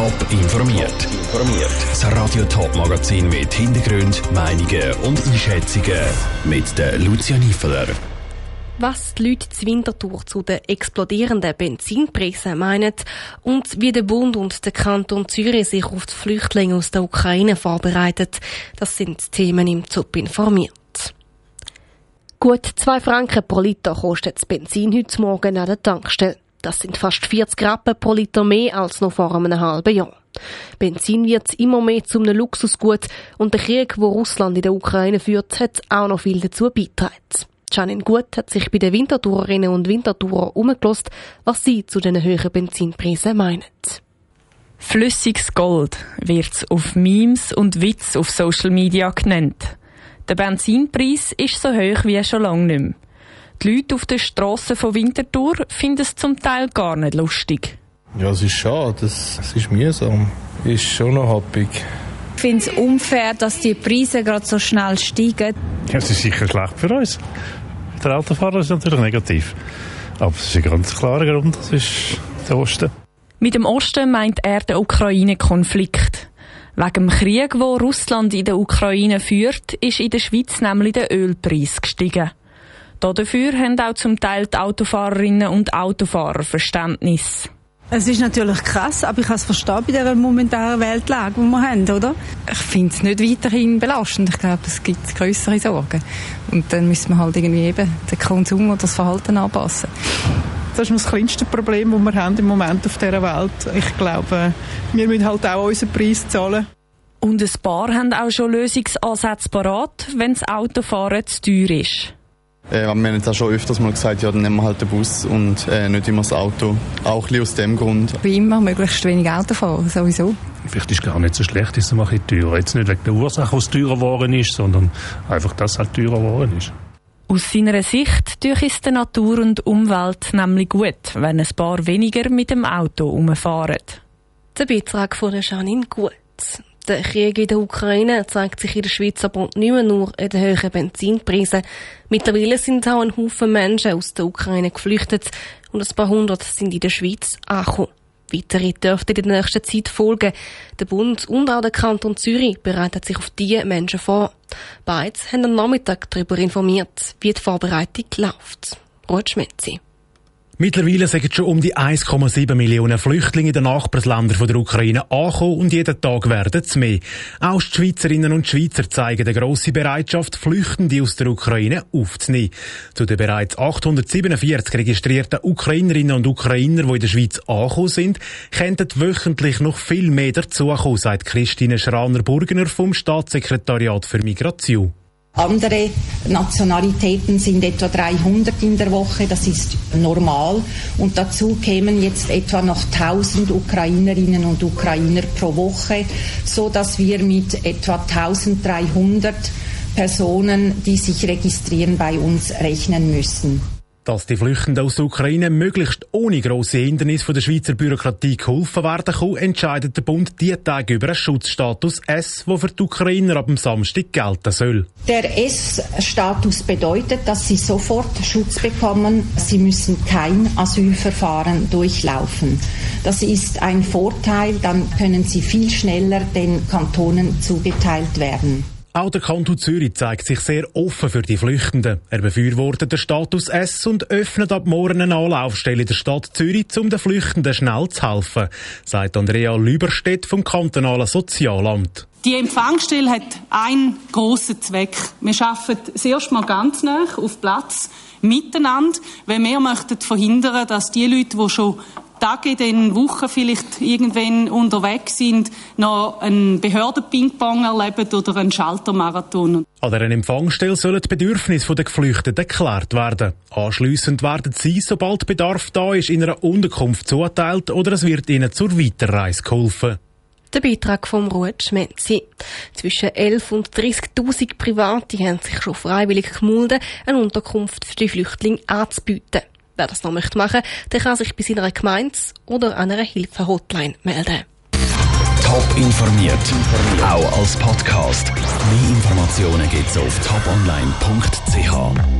Top informiert. Das Radio Top Magazin mit Hintergrund, Meinungen und Einschätzungen mit der Lucia Niefeler. Was die Leute zu Winterthur zu den explodierenden Benzinpreisen meinen und wie der Bund und der Kanton Zürich sich auf die Flüchtlinge aus der Ukraine vorbereitet, das sind Themen im ZUP informiert. Gut zwei Franken pro Liter kostet das Benzin heute Morgen an der Tankstelle. Das sind fast 40 Rappen pro Liter mehr als noch vor einem halben Jahr. Benzin wird immer mehr zum Luxusgut und der Krieg, wo Russland in der Ukraine führt, hat auch noch viel dazu beigetragen. Janine Gut hat sich bei den Wintertourerinnen und Wintertourer umgelost, was sie zu den höheren Benzinpreisen meinen. Flüssiges Gold wird auf Memes und Witz auf Social Media genannt. Der Benzinpreis ist so hoch wie schon lange nicht mehr. Die Leute auf den Strassen von Winterthur finden es zum Teil gar nicht lustig. Ja, es ist schade, es, es ist mühsam. Ist schon noch happig. Ich finde es unfair, dass die Preise gerade so schnell steigen. Ja, es ist sicher schlecht für uns. Der Autofahrer ist natürlich negativ. Aber es ist ein ganz klarer Grund, das ist der Osten. Mit dem Osten meint er den Ukraine-Konflikt. Wegen dem Krieg, wo Russland in der Ukraine führt, ist in der Schweiz nämlich der Ölpreis gestiegen. Dafür haben auch zum Teil die Autofahrerinnen und Autofahrer Verständnis. Es ist natürlich krass, aber ich kann es verstehen bei dieser momentanen Weltlage, die wir haben, oder? Ich finde es nicht weiterhin belastend. Ich glaube, es gibt größere Sorgen. Und dann müssen wir halt irgendwie eben den Konsum oder das Verhalten anpassen. Das ist das kleinste Problem, das wir haben im Moment auf dieser Welt. Ich glaube, wir müssen halt auch unseren Preis zahlen. Und ein paar haben auch schon Lösungsansätze parat, wenn das Autofahren zu teuer ist. Äh, wir haben jetzt auch schon öfters mal gesagt, ja, dann nehmen wir halt den Bus und äh, nicht immer das Auto. Auch ein aus dem Grund. Wie immer, möglichst wenig Auto fahren, sowieso. Vielleicht ist es gar nicht so schlecht, ist es mal ein teurer. Jetzt nicht wegen der Ursache, was teurer geworden ist, sondern einfach, dass es halt teurer geworden ist. Aus seiner Sicht tue es der Natur und Umwelt nämlich gut, wenn ein paar weniger mit dem Auto umfahren. Der Beitrag von der Janine Gut. Der Krieg in der Ukraine zeigt sich in der Schweiz aber nicht mehr nur in den hohen Benzinpreisen. Mittlerweile sind auch ein Haufen Menschen aus der Ukraine geflüchtet und ein paar hundert sind in der Schweiz angekommen. Weitere dürften in der nächsten Zeit folgen. Der Bund und auch der Kanton Zürich bereiten sich auf diese Menschen vor. Beides haben am Nachmittag darüber informiert, wie die Vorbereitung läuft. Ruth Schmetzi. Mittlerweile sind schon um die 1,7 Millionen Flüchtlinge in den Nachbarländern der Ukraine angekommen und jeden Tag werden es mehr. Auch die Schweizerinnen und Schweizer zeigen eine grosse Bereitschaft, Flüchtende aus der Ukraine aufzunehmen. Zu den bereits 847 registrierten Ukrainerinnen und Ukrainer, die in der Schweiz angekommen sind, könnten wöchentlich noch viel mehr dazukommen, sagt Christine Schraner-Burgener vom Staatssekretariat für Migration. Andere Nationalitäten sind etwa 300 in der Woche, das ist normal. Und dazu kämen jetzt etwa noch 1000 Ukrainerinnen und Ukrainer pro Woche, so dass wir mit etwa 1300 Personen, die sich registrieren, bei uns rechnen müssen. Dass die Flüchtenden aus der Ukraine möglichst ohne grosse Hindernisse von der Schweizer Bürokratie geholfen werden kann, entscheidet der Bund die Tage über einen Schutzstatus S, der für die Ukrainer ab dem Samstag gelten soll. Der S-Status bedeutet, dass sie sofort Schutz bekommen. Sie müssen kein Asylverfahren durchlaufen. Das ist ein Vorteil, dann können sie viel schneller den Kantonen zugeteilt werden. Auch der Kanton Zürich zeigt sich sehr offen für die Flüchtenden. Er befürwortet den Status S und öffnet ab morgen eine Anlaufstelle der Stadt Zürich, um den Flüchtenden schnell zu helfen, sagt Andrea Lüberstedt vom kantonalen Sozialamt. Die Empfangsstelle hat einen grossen Zweck. Wir arbeiten das erste Mal ganz nah auf Platz miteinander, weil wir möchten verhindern, dass die Leute, die schon Tage, in den Wochen vielleicht irgendwann unterwegs sind, noch einen Behörden-Ping-Pong erleben oder einen Schaltermarathon. An einer Empfangsstelle sollen die Bedürfnisse der Geflüchteten geklärt werden. Anschliessend werden sie, sobald Bedarf da ist, in einer Unterkunft zugeteilt oder es wird ihnen zur Weiterreise geholfen. Der Beitrag vom Ruth Schmenzi. Zwischen 11 und 30.000 Private haben sich schon freiwillig gemulden, eine Unterkunft für die Flüchtlinge anzubieten. Wer das noch möchte machen, der kann sich bei seiner Gemeinde oder einer Hilfe-Hotline melden. Top informiert, auch als Podcast. Mehr Informationen gibt's auf toponline.ch.